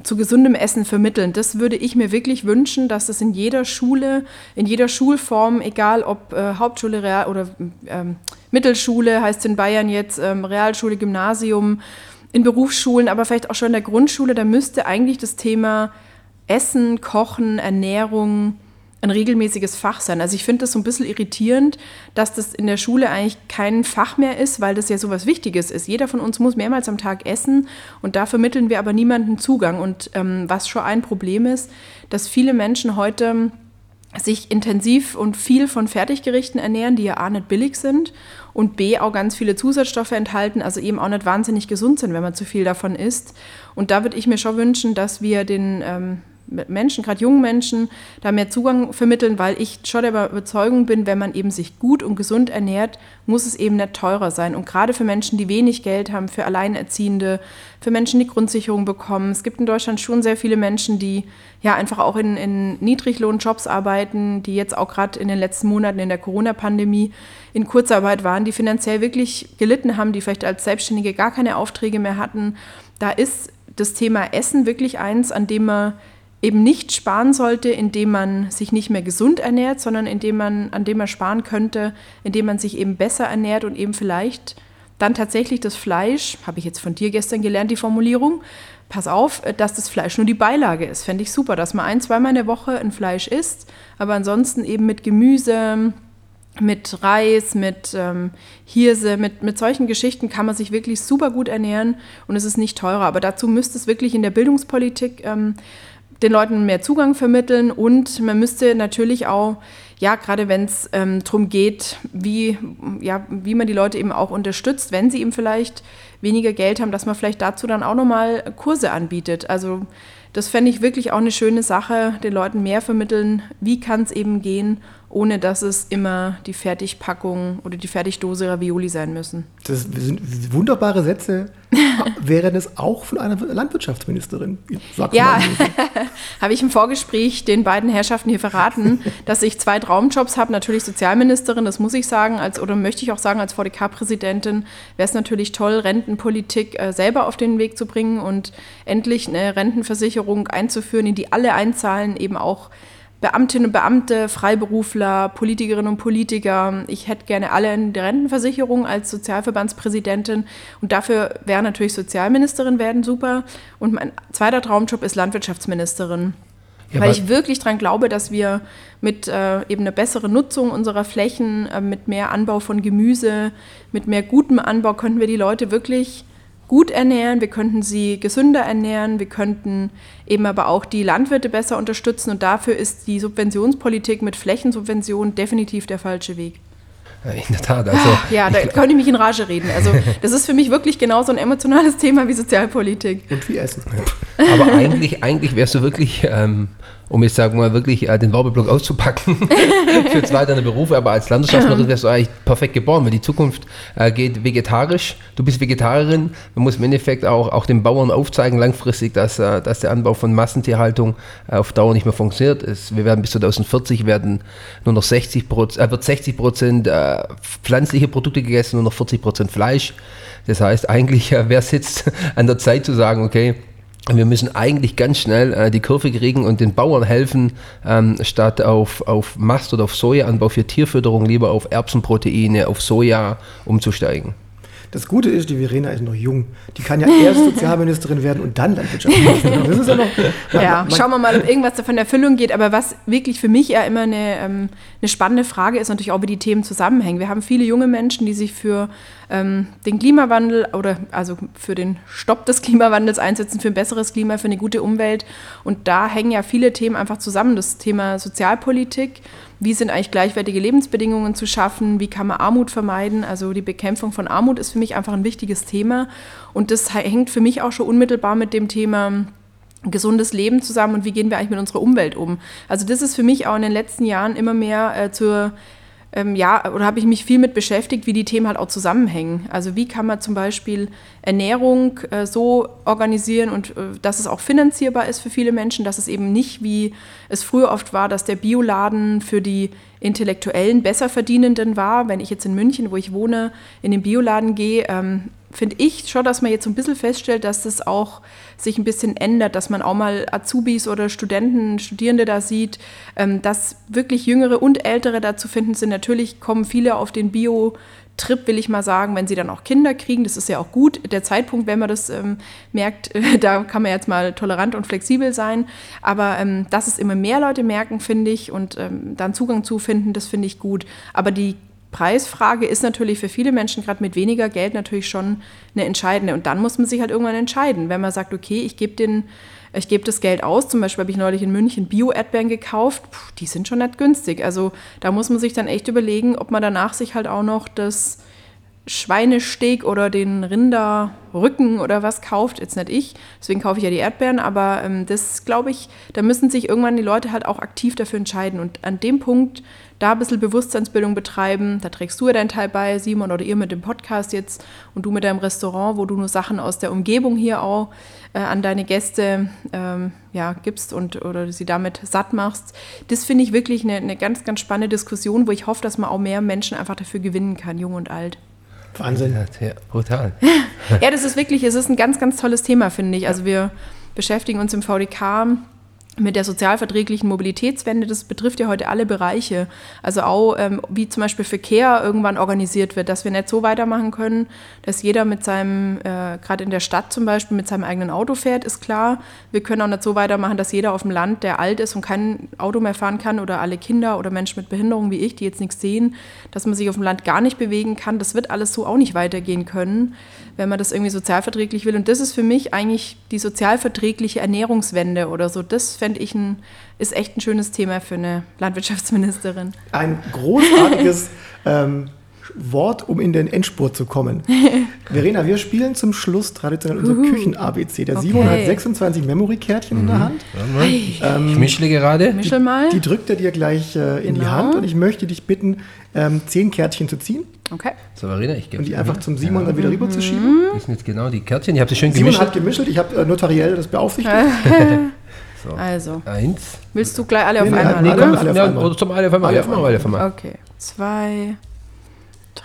zu gesundem Essen vermitteln. Das würde ich mir wirklich wünschen, dass es in jeder Schule, in jeder Schulform, egal ob äh, Hauptschule Real oder ähm, Mittelschule, heißt in Bayern jetzt ähm, Realschule, Gymnasium, in Berufsschulen, aber vielleicht auch schon in der Grundschule, da müsste eigentlich das Thema Essen, Kochen, Ernährung, ein regelmäßiges Fach sein. Also ich finde das so ein bisschen irritierend, dass das in der Schule eigentlich kein Fach mehr ist, weil das ja so was Wichtiges ist. Jeder von uns muss mehrmals am Tag essen und da vermitteln wir aber niemanden Zugang. Und ähm, was schon ein Problem ist, dass viele Menschen heute sich intensiv und viel von Fertiggerichten ernähren, die ja A nicht billig sind und B auch ganz viele Zusatzstoffe enthalten, also eben auch nicht wahnsinnig gesund sind, wenn man zu viel davon isst. Und da würde ich mir schon wünschen, dass wir den ähm, Menschen, gerade jungen Menschen, da mehr Zugang vermitteln, weil ich schon der Überzeugung bin, wenn man eben sich gut und gesund ernährt, muss es eben nicht teurer sein. Und gerade für Menschen, die wenig Geld haben, für Alleinerziehende, für Menschen, die Grundsicherung bekommen. Es gibt in Deutschland schon sehr viele Menschen, die ja einfach auch in, in Niedriglohnjobs arbeiten, die jetzt auch gerade in den letzten Monaten in der Corona-Pandemie in Kurzarbeit waren, die finanziell wirklich gelitten haben, die vielleicht als Selbstständige gar keine Aufträge mehr hatten. Da ist das Thema Essen wirklich eins, an dem man eben nicht sparen sollte, indem man sich nicht mehr gesund ernährt, sondern indem man, an dem man sparen könnte, indem man sich eben besser ernährt und eben vielleicht dann tatsächlich das Fleisch, habe ich jetzt von dir gestern gelernt, die Formulierung, pass auf, dass das Fleisch nur die Beilage ist. Fände ich super, dass man ein, zweimal in der Woche ein Fleisch isst, aber ansonsten eben mit Gemüse, mit Reis, mit ähm, Hirse, mit, mit solchen Geschichten kann man sich wirklich super gut ernähren und es ist nicht teurer. Aber dazu müsste es wirklich in der Bildungspolitik ähm, den Leuten mehr Zugang vermitteln und man müsste natürlich auch, ja, gerade wenn es ähm, darum geht, wie, ja, wie man die Leute eben auch unterstützt, wenn sie eben vielleicht weniger Geld haben, dass man vielleicht dazu dann auch nochmal Kurse anbietet. Also das fände ich wirklich auch eine schöne Sache, den Leuten mehr vermitteln, wie kann es eben gehen ohne dass es immer die Fertigpackung oder die Fertigdose Ravioli sein müssen. Das sind wunderbare Sätze. Wäre das auch von einer Landwirtschaftsministerin? Sag's ja, habe ich im Vorgespräch den beiden Herrschaften hier verraten, dass ich zwei Traumjobs habe. Natürlich Sozialministerin, das muss ich sagen, als, oder möchte ich auch sagen, als VDK-Präsidentin wäre es natürlich toll, Rentenpolitik äh, selber auf den Weg zu bringen und endlich eine Rentenversicherung einzuführen, in die alle einzahlen, eben auch Beamtinnen und Beamte, Freiberufler, Politikerinnen und Politiker. Ich hätte gerne alle in der Rentenversicherung als Sozialverbandspräsidentin und dafür wäre natürlich Sozialministerin werden super. Und mein zweiter Traumjob ist Landwirtschaftsministerin. Ja, weil ich wirklich daran glaube, dass wir mit äh, eben einer besseren Nutzung unserer Flächen, äh, mit mehr Anbau von Gemüse, mit mehr gutem Anbau könnten wir die Leute wirklich gut ernähren, wir könnten sie gesünder ernähren, wir könnten eben aber auch die Landwirte besser unterstützen und dafür ist die Subventionspolitik mit Flächensubventionen definitiv der falsche Weg. In der Tat. Also ja, da könnte ich mich in Rage reden. Also das ist für mich wirklich genauso ein emotionales Thema wie Sozialpolitik. Und wie Essen. Aber eigentlich, eigentlich wärst du wirklich ähm, um jetzt sagen wir mal wirklich äh, den Werbeblock auszupacken für zwei deine Berufe, aber als Landwirtschaftslerin wärst du eigentlich perfekt geboren, weil die Zukunft äh, geht vegetarisch. Du bist Vegetarierin, man muss im Endeffekt auch, auch den Bauern aufzeigen langfristig, dass, äh, dass der Anbau von Massentierhaltung äh, auf Dauer nicht mehr funktioniert. Es, wir werden bis 2040 werden nur noch 60 Prozent, äh, wird 60 Prozent äh, pflanzliche Produkte gegessen, nur noch 40 Prozent Fleisch. Das heißt, eigentlich wäre es jetzt an der Zeit zu sagen, okay, wir müssen eigentlich ganz schnell äh, die Kurve kriegen und den Bauern helfen, ähm, statt auf, auf Mast- oder auf Sojaanbau für Tierfütterung lieber auf Erbsenproteine, auf Soja umzusteigen. Das Gute ist, die Verena ist noch jung. Die kann ja erst Sozialministerin werden und dann Landwirtschaftsministerin. Das ist ja noch. Ja, schauen wir mal, ob irgendwas davon Erfüllung geht. Aber was wirklich für mich ja immer eine, ähm, eine spannende Frage ist, natürlich auch, wie die Themen zusammenhängen. Wir haben viele junge Menschen, die sich für ähm, den Klimawandel oder also für den Stopp des Klimawandels einsetzen, für ein besseres Klima, für eine gute Umwelt. Und da hängen ja viele Themen einfach zusammen. Das Thema Sozialpolitik. Wie sind eigentlich gleichwertige Lebensbedingungen zu schaffen? Wie kann man Armut vermeiden? Also die Bekämpfung von Armut ist für mich einfach ein wichtiges Thema. Und das hängt für mich auch schon unmittelbar mit dem Thema gesundes Leben zusammen und wie gehen wir eigentlich mit unserer Umwelt um. Also das ist für mich auch in den letzten Jahren immer mehr äh, zur ähm, ja, oder habe ich mich viel mit beschäftigt, wie die Themen halt auch zusammenhängen. Also wie kann man zum Beispiel Ernährung äh, so organisieren und äh, dass es auch finanzierbar ist für viele Menschen, dass es eben nicht, wie es früher oft war, dass der Bioladen für die Intellektuellen Besserverdienenden war. Wenn ich jetzt in München, wo ich wohne, in den Bioladen gehe, ähm, finde ich schon, dass man jetzt so ein bisschen feststellt, dass das auch sich ein bisschen ändert, dass man auch mal Azubis oder Studenten, Studierende da sieht, ähm, dass wirklich Jüngere und Ältere da zu finden sind. Natürlich kommen viele auf den Bio- Trip, will ich mal sagen, wenn sie dann auch Kinder kriegen. Das ist ja auch gut. Der Zeitpunkt, wenn man das ähm, merkt, da kann man jetzt mal tolerant und flexibel sein. Aber ähm, dass es immer mehr Leute merken, finde ich, und ähm, dann Zugang zu finden, das finde ich gut. Aber die Preisfrage ist natürlich für viele Menschen gerade mit weniger Geld natürlich schon eine entscheidende. Und dann muss man sich halt irgendwann entscheiden. Wenn man sagt, okay, ich gebe den ich gebe das Geld aus. Zum Beispiel habe ich neulich in München Bio-Erdbeeren gekauft. Puh, die sind schon nicht günstig. Also da muss man sich dann echt überlegen, ob man danach sich halt auch noch das Schweinesteak oder den Rinderrücken oder was kauft. Jetzt nicht ich, deswegen kaufe ich ja die Erdbeeren. Aber ähm, das glaube ich, da müssen sich irgendwann die Leute halt auch aktiv dafür entscheiden. Und an dem Punkt da ein bisschen Bewusstseinsbildung betreiben. Da trägst du ja deinen Teil bei, Simon, oder ihr mit dem Podcast jetzt und du mit deinem Restaurant, wo du nur Sachen aus der Umgebung hier auch äh, an deine Gäste ähm, ja, gibst und oder sie damit satt machst. Das finde ich wirklich eine, eine ganz, ganz spannende Diskussion, wo ich hoffe, dass man auch mehr Menschen einfach dafür gewinnen kann, jung und alt. Wahnsinn. Ja, brutal. ja, das ist wirklich, es ist ein ganz, ganz tolles Thema, finde ich. Also wir beschäftigen uns im VDK mit der sozialverträglichen Mobilitätswende, das betrifft ja heute alle Bereiche. Also auch, ähm, wie zum Beispiel Verkehr irgendwann organisiert wird, dass wir nicht so weitermachen können, dass jeder mit seinem, äh, gerade in der Stadt zum Beispiel, mit seinem eigenen Auto fährt, ist klar. Wir können auch nicht so weitermachen, dass jeder auf dem Land, der alt ist und kein Auto mehr fahren kann, oder alle Kinder oder Menschen mit Behinderung wie ich, die jetzt nichts sehen, dass man sich auf dem Land gar nicht bewegen kann. Das wird alles so auch nicht weitergehen können wenn man das irgendwie sozialverträglich will. Und das ist für mich eigentlich die sozialverträgliche Ernährungswende oder so. Das fände ich ein, ist echt ein schönes Thema für eine Landwirtschaftsministerin. Ein großartiges ähm, Wort, um in den Endspurt zu kommen. Verena, wir spielen zum Schluss traditionell unser Küchen-ABC. Der okay. Simon hat 26 Memory-Kärtchen mhm. in der mhm. Hand. Ähm, ich mischle gerade. Mischel mal. Die, die drückt er dir gleich äh, in genau. die Hand und ich möchte dich bitten, ähm, zehn Kärtchen zu ziehen. Okay. So, Verena, ich gebe Und die einfach zum Simon ja. dann wieder rüber zu schieben. Das sind jetzt genau die Kärtchen. Ich habe sie schön Simon gemischt. hat gemischt. Ich habe äh, notariell das beaufsichtigt. so. Also. Eins. Willst du gleich alle auf nee, einmal? Nee, alle? alle auf ja, einmal. oder zum alle auf einmal. Alle auf einmal. Alle auf einmal. Okay. Zwei, drei,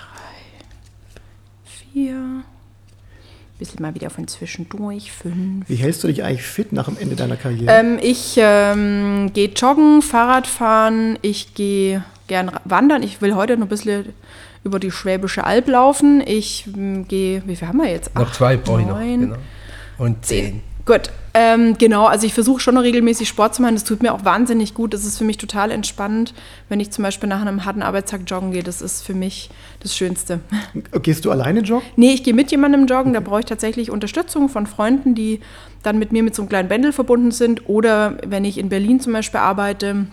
vier. Bisschen mal wieder von zwischendurch. Fünf. Wie hältst du dich eigentlich fit nach dem Ende deiner Karriere? Ähm, ich ähm, gehe joggen, Fahrrad fahren. Ich gehe gern wandern. Ich will heute noch ein bisschen über die Schwäbische Alb laufen. Ich ähm, gehe, wie viel haben wir jetzt? Noch zwei brauche ich noch. Genau. Und zehn. Gut, ähm, genau, also ich versuche schon noch regelmäßig Sport zu machen. Das tut mir auch wahnsinnig gut. Das ist für mich total entspannend, wenn ich zum Beispiel nach einem harten Arbeitstag joggen gehe. Das ist für mich das Schönste. Gehst du alleine joggen? Nee, ich gehe mit jemandem joggen. Da brauche ich tatsächlich Unterstützung von Freunden, die dann mit mir mit so einem kleinen Bändel verbunden sind. Oder wenn ich in Berlin zum Beispiel arbeite,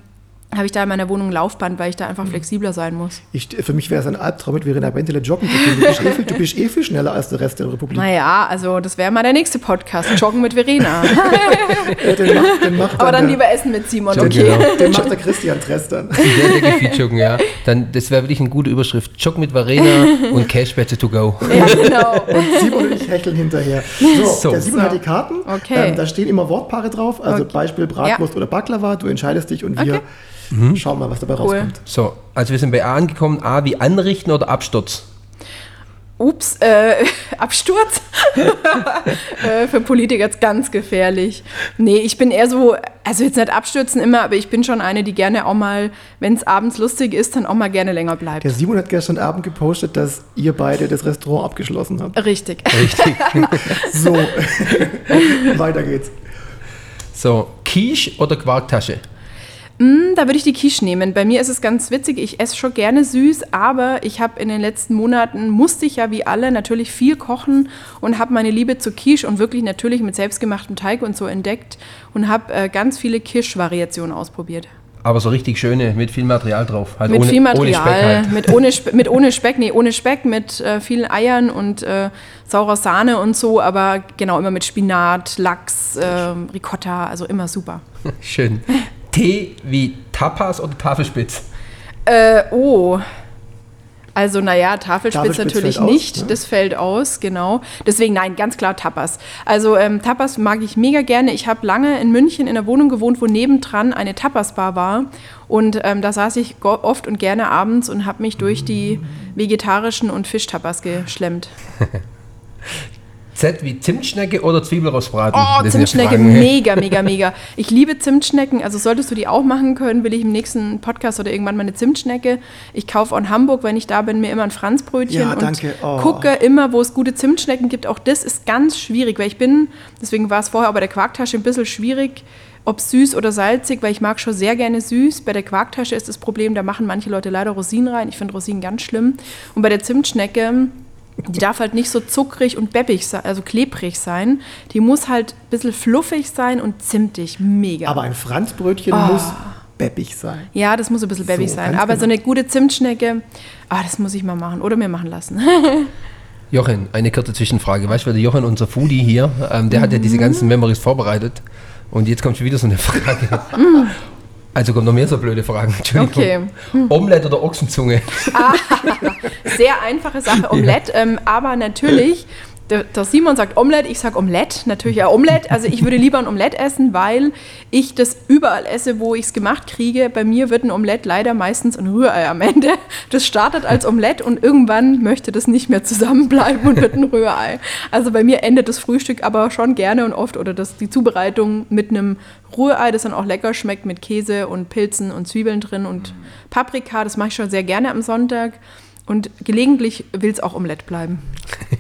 habe ich da in meiner Wohnung ein Laufband, weil ich da einfach mhm. flexibler sein muss. Ich, für mich wäre es ein Albtraum, mit Verena Bentele joggen zu gehen. Du bist, eh viel, du bist eh viel schneller als der Rest der Republik. Naja, also das wäre mal der nächste Podcast, Joggen mit Verena. ja, den macht, den macht Aber dann der, lieber Essen mit Simon, Joggen, okay. Genau. Den macht der Christian Tress dann. Der, viel joggen, ja. Dann, das wäre wirklich eine gute Überschrift. Joggen mit Verena und Cashbätte to go. Ja, genau. Und Simon und ich hecheln hinterher. So, so. der Simon so. hat die Karten. Okay. Ähm, da stehen immer Wortpaare drauf, also okay. Beispiel Bratwurst ja. oder Baklava. Du entscheidest dich und wir... Okay Mhm. Schauen wir mal, was dabei cool. rauskommt. So, also wir sind bei A angekommen. A wie anrichten oder Absturz? Ups, äh, Absturz. äh, für Politiker ist ganz gefährlich. Nee, ich bin eher so, also jetzt nicht abstürzen immer, aber ich bin schon eine, die gerne auch mal, wenn es abends lustig ist, dann auch mal gerne länger bleibt. Der Simon hat gestern Abend gepostet, dass ihr beide das Restaurant abgeschlossen habt. Richtig. Richtig. So, weiter geht's. so, Quiche oder Quarktasche? Hm, Da würde ich die Quiche nehmen. Bei mir ist es ganz witzig, ich esse schon gerne süß, aber ich habe in den letzten Monaten, musste ich ja wie alle natürlich viel kochen und habe meine Liebe zur Quiche und wirklich natürlich mit selbstgemachtem Teig und so entdeckt und habe äh, ganz viele Quiche-Variationen ausprobiert. Aber so richtig schöne, mit viel Material drauf. Halt Mit ohne, viel Ohne Speck Material, halt. mit, ohne Spe mit ohne Speck, nee, ohne Speck, mit äh, vielen Eiern und äh, saurer Sahne und so, aber genau immer mit Spinat, Lachs, äh, Ricotta, also immer super. Schön. Tee wie Tapas oder Tafelspitz? Äh, oh. Also, naja, Tafelspitz, Tafelspitz natürlich fällt aus, nicht. ne? Das fällt aus, genau. Deswegen, nein, ganz klar Tapas. Also, ähm, Tapas mag ich mega gerne. Ich habe lange in München in einer Wohnung gewohnt, wo nebendran eine Tapas-Bar war. Und ähm, da saß ich oft und gerne abends und habe mich durch die vegetarischen und Fischtapas geschlemmt. Z wie Zimtschnecke oder Zwiebelrostbraten? Oh, Das Zimtschnecke, ne? mega, mega, mega. Ich liebe Zimtschnecken. Also solltest du die auch machen können, will ich im nächsten Podcast oder irgendwann mal eine Zimtschnecke. Ich kaufe auch in Hamburg, wenn ich da bin, mir immer ein Franzbrötchen Ja, und danke. Oh. gucke immer, wo es gute Zimtschnecken gibt. Auch das ist ganz schwierig, weil ich bin, deswegen war es vorher bei der Quarktasche ein bisschen schwierig, ob süß oder salzig, weil ich mag schon sehr gerne süß. Bei der Quarktasche ist das Problem, da machen manche Leute leider Rosinen rein. Ich finde Rosinen ganz schlimm. Und bei der Zimtschnecke, die darf halt nicht so zuckrig und beppig sein, also klebrig sein. Die muss halt ein bisschen fluffig sein und zimtig. Mega. Aber ein Franzbrötchen Ah. muss beppig sein. ja, das muss ein bisschen beppig So, sein. Aber so genau. eine gute Zimtschnecke, ah, das muss ich mal machen oder mir machen lassen. Jochen, eine kurze Zwischenfrage. Weißt du, der Jochen, unser Foodie hier, ähm, der hat ja diese ganzen Memories vorbereitet. Und jetzt kommt schon wieder so eine Frage. Also kommen noch mehr so blöde Fragen. Entschuldigung. Okay. Omelette oder Ochsenzunge? Sehr einfache Sache, Omelette. Ähm, aber natürlich, der, der Simon sagt Omelette, ich sage Omelette. Natürlich ja Omelette. Also ich würde lieber ein Omelette essen, weil ich das überall esse, wo ich es gemacht kriege. Bei mir wird ein Omelette leider meistens ein Rührei am Ende. Das startet als Omelette und irgendwann möchte das nicht mehr zusammenbleiben und wird ein Rührei. Also bei mir endet das Frühstück aber schon gerne und oft oder das, die Zubereitung mit einem Rührei, das dann auch lecker schmeckt mit Käse und Pilzen und Zwiebeln drin und Paprika. Das mache ich schon sehr gerne am Sonntag. Und gelegentlich will es auch Omelette bleiben.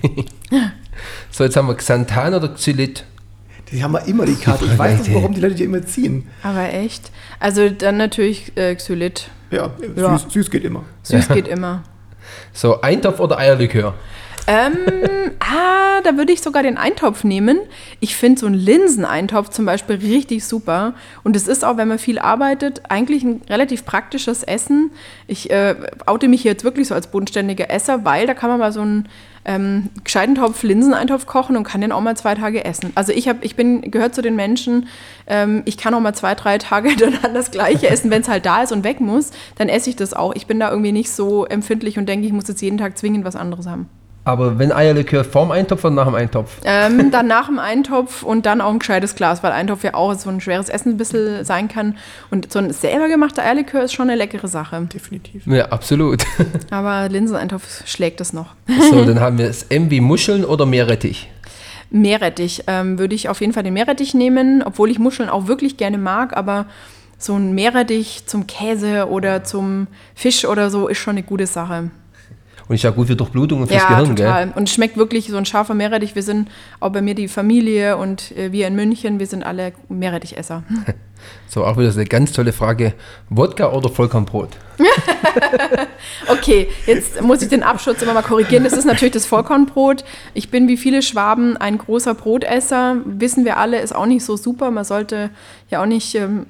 So, jetzt haben wir Xanthan oder Xylit? Die haben wir immer die Karte. Ich weiß nicht, warum die Leute die immer ziehen. Aber echt. Also dann natürlich äh, Xylit. Ja, Ja. Süß, süß geht immer. Süß geht immer. So, Eintopf oder Eierlikör? Ähm, ah, da würde ich sogar den Eintopf nehmen. Ich finde so einen Linseneintopf zum Beispiel richtig super. Und es ist auch, wenn man viel arbeitet, eigentlich ein relativ praktisches Essen. Ich äh, oute mich jetzt wirklich so als bodenständiger Esser, weil da kann man mal so einen ähm, gescheiten Topf Linseneintopf kochen und kann den auch mal zwei Tage essen. Also ich, hab, ich bin gehört zu den Menschen, ähm, ich kann auch mal zwei, drei Tage hintereinander das gleiche essen. Wenn es halt da ist und weg muss, dann esse ich das auch. Ich bin da irgendwie nicht so empfindlich und denke, ich muss jetzt jeden Tag zwingend was anderes haben. Aber wenn Eierlikör vorm Eintopf oder nach dem Eintopf? Ähm, dann nach dem Eintopf und dann auch ein gescheites Glas, weil Eintopf ja auch so ein schweres Essen ein bisschen sein kann. Und so ein selber gemachter Eierlikör ist schon eine leckere Sache. Definitiv. Ja, absolut. Aber Linseneintopf schlägt das noch. So, dann haben wir das M wie Muscheln oder Meerrettich. Meerrettich ähm, würde ich auf jeden Fall den Meerrettich nehmen, obwohl ich Muscheln auch wirklich gerne mag, aber so ein Meerrettich zum Käse oder zum Fisch oder so ist schon eine gute Sache. Und ist ja gut für Durchblutung und fürs ja, Gehirn, total. gell? Und es schmeckt wirklich so ein scharfer Meerrettich. Wir sind auch bei mir die Familie und äh, wir in München, wir sind alle Meerrettichesser. So, auch wieder so eine ganz tolle Frage. Wodka oder Vollkornbrot? Okay, jetzt muss ich den Abschutz immer mal korrigieren. Das ist natürlich das Vollkornbrot. Ich bin wie viele Schwaben ein großer Brotesser. Wissen wir alle, ist auch nicht so super. Man sollte ja auch nicht ähm,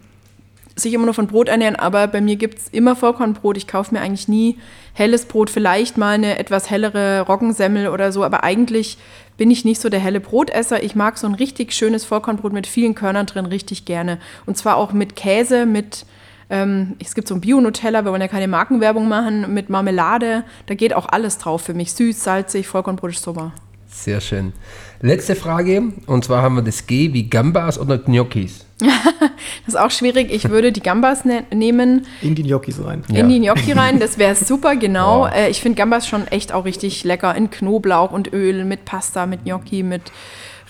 sich immer nur von Brot ernähren, aber bei mir gibt es immer Vollkornbrot. Ich kaufe mir eigentlich nie helles Brot, vielleicht mal eine etwas hellere Roggensemmel oder so, aber eigentlich bin ich nicht so der helle Brotesser. Ich mag so ein richtig schönes Vollkornbrot mit vielen Körnern drin richtig gerne. Und zwar auch mit Käse, mit ähm, es gibt so ein Bio-Nutella, wir wollen ja keine Markenwerbung machen, mit Marmelade. Da geht auch alles drauf für mich. Süß, salzig, Vollkornbrot ist super. Sehr schön. Letzte Frage, und zwar haben wir das G wie Gambas oder Gnocchis. Das ist auch schwierig. Ich würde die Gambas ne nehmen. In die Gnocchis rein. In die Gnocchi rein, das wäre super, genau. Äh, ich finde Gambas schon echt auch richtig lecker in Knoblauch und Öl, mit Pasta, mit Gnocchi, mit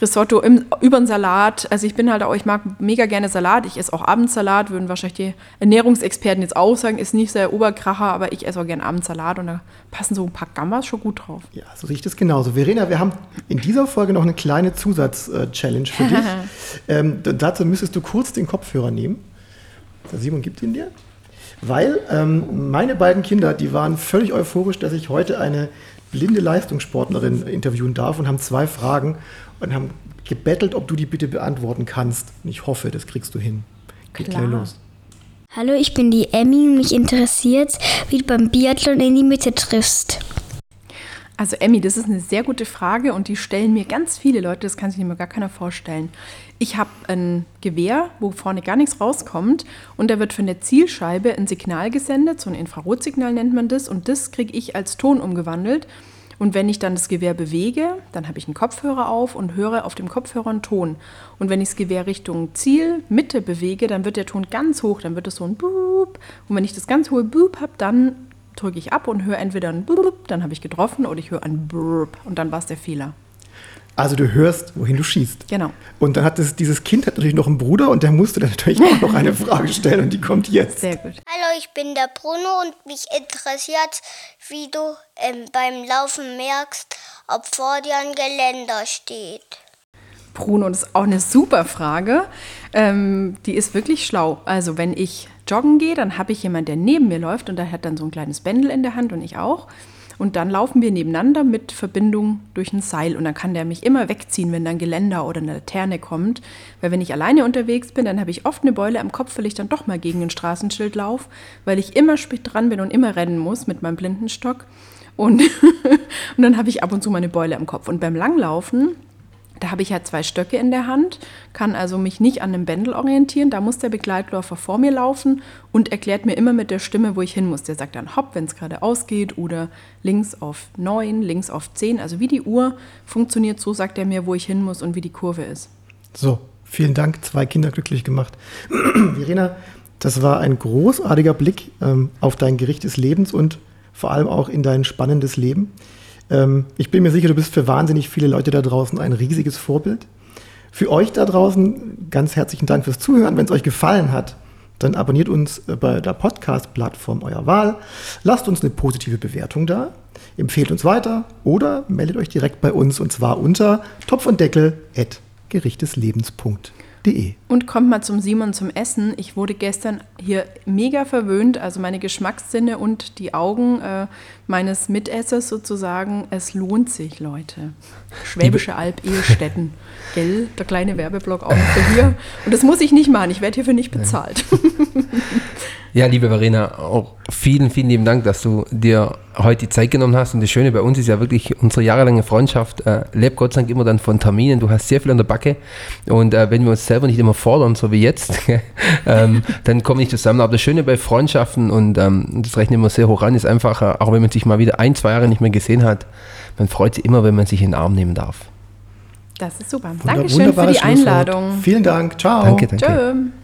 Risotto im, über den Salat. Also ich bin halt auch, ich mag mega gerne Salat. Ich esse auch abends Salat, würden wahrscheinlich die Ernährungsexperten jetzt auch sagen, ist nicht sehr Oberkracher, aber ich esse auch gerne abends Salat und da passen so ein paar Gambas schon gut drauf. Ja, so riecht es genauso. Verena, wir haben in dieser Folge noch eine kleine Zusatz-Challenge für dich. ähm, dazu müsstest du kurz den Kopfhörer nehmen. Der Simon gibt ihn dir. Weil ähm, meine beiden Kinder, die waren völlig euphorisch, dass ich heute eine blinde Leistungssportlerin interviewen darf und haben zwei Fragen und haben gebettelt, ob du die bitte beantworten kannst. Und ich hoffe, das kriegst du hin. Geht Klar. gleich los. Hallo, ich bin die Emmy und mich interessiert, wie du beim Biathlon in die Mitte triffst. Also Emmy, das ist eine sehr gute Frage und die stellen mir ganz viele Leute, das kann sich mir gar keiner vorstellen. Ich habe ein Gewehr, wo vorne gar nichts rauskommt und da wird von der Zielscheibe ein Signal gesendet, so ein Infrarotsignal nennt man das und das kriege ich als Ton umgewandelt. Und wenn ich dann das Gewehr bewege, dann habe ich einen Kopfhörer auf und höre auf dem Kopfhörer einen Ton. Und wenn ich das Gewehr Richtung Ziel, Mitte bewege, dann wird der Ton ganz hoch, dann wird es so ein Boop. Und wenn ich das ganz hohe Boop habe, dann drücke ich ab und höre entweder ein Boop, dann habe ich getroffen, oder ich höre ein Burp und dann war es der Fehler. Also du hörst, wohin du schießt. Genau. Und dann hat das, dieses Kind hat natürlich noch einen Bruder und der musste dann natürlich auch noch eine Frage stellen und die kommt jetzt. Sehr gut. Hallo, ich bin der Bruno und mich interessiert, wie du ähm, beim Laufen merkst, ob vor dir ein Geländer steht. Bruno, das ist auch eine super Frage. Ähm, die ist wirklich schlau. Also wenn ich joggen gehe, dann habe ich jemanden, der neben mir läuft und der hat dann so ein kleines Bändel in der Hand und ich auch. Und dann laufen wir nebeneinander mit Verbindung durch ein Seil und dann kann der mich immer wegziehen, wenn dann Geländer oder eine Laterne kommt. Weil wenn ich alleine unterwegs bin, dann habe ich oft eine Beule am Kopf, weil ich dann doch mal gegen ein Straßenschild laufe, weil ich immer spät dran bin und immer rennen muss mit meinem Blindenstock. Und, und dann habe ich ab und zu meine Beule am Kopf. Und beim Langlaufen da habe ich ja zwei Stöcke in der Hand, kann also mich nicht an einem Bändel orientieren. Da muss der Begleitläufer vor mir laufen und erklärt mir immer mit der Stimme, wo ich hin muss. Der sagt dann hopp, wenn es gerade ausgeht oder links auf 9, links auf 10. Also wie die Uhr funktioniert, so sagt er mir, wo ich hin muss und wie die Kurve ist. So, vielen Dank, zwei Kinder glücklich gemacht. Verena, das war ein großartiger Blick ähm, auf dein Gericht des Lebens und vor allem auch in dein spannendes Leben. Ähm, ich bin mir sicher, du bist für wahnsinnig viele Leute da draußen ein riesiges Vorbild. Für euch da draußen ganz herzlichen Dank fürs Zuhören. Wenn es euch gefallen hat, dann abonniert uns äh, bei der Podcast-Plattform eurer Wahl. Lasst uns eine positive Bewertung da. Empfehlt uns weiter oder meldet euch direkt bei uns und zwar unter topf gerichteslebens.de. Und kommt mal zum Simon zum Essen. Ich wurde gestern hier mega verwöhnt, also meine Geschmackssinne und die Augen äh, meines Mitessers sozusagen. Es lohnt sich, Leute. Schwäbische Alb, Ehestätten. Gell? Der kleine Werbeblock auch noch für hier. Und das muss ich nicht machen, ich werde hierfür nicht bezahlt. Ja, liebe Verena, auch vielen, vielen lieben Dank, dass du dir heute die Zeit genommen hast. Und das Schöne bei uns ist ja wirklich unsere jahrelange Freundschaft äh, lebt Gott sei Dank immer dann von Terminen. Du hast sehr viel an der Backe. Und äh, wenn wir uns selber nicht immer fordern, so wie jetzt, ähm, dann kommen wir nicht zusammen. Aber das Schöne bei Freundschaften, und ähm, das rechnen wir sehr hoch an, ist einfach, äh, auch wenn man sich mal wieder ein, zwei Jahre nicht mehr gesehen hat, man freut sich immer, wenn man sich in den Arm nehmen darf. Das ist super. Wunder- Dankeschön für die. Einladung. Vielen Dank. Ciao. Danke, danke. Tschö.